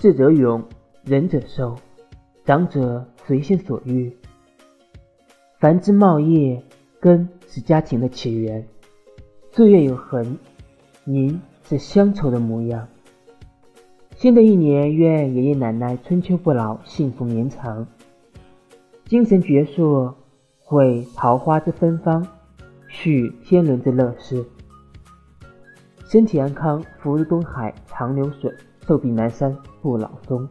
智者勇，仁者寿，长者随心所欲。繁枝茂叶，根是家庭的起源。岁月有痕，您是乡愁的模样。新的一年，愿爷爷奶奶春秋不老，幸福绵长，精神矍铄，会桃花之芬芳，续天伦之乐事。身体安康，福如东海长流水，寿比南山不老松。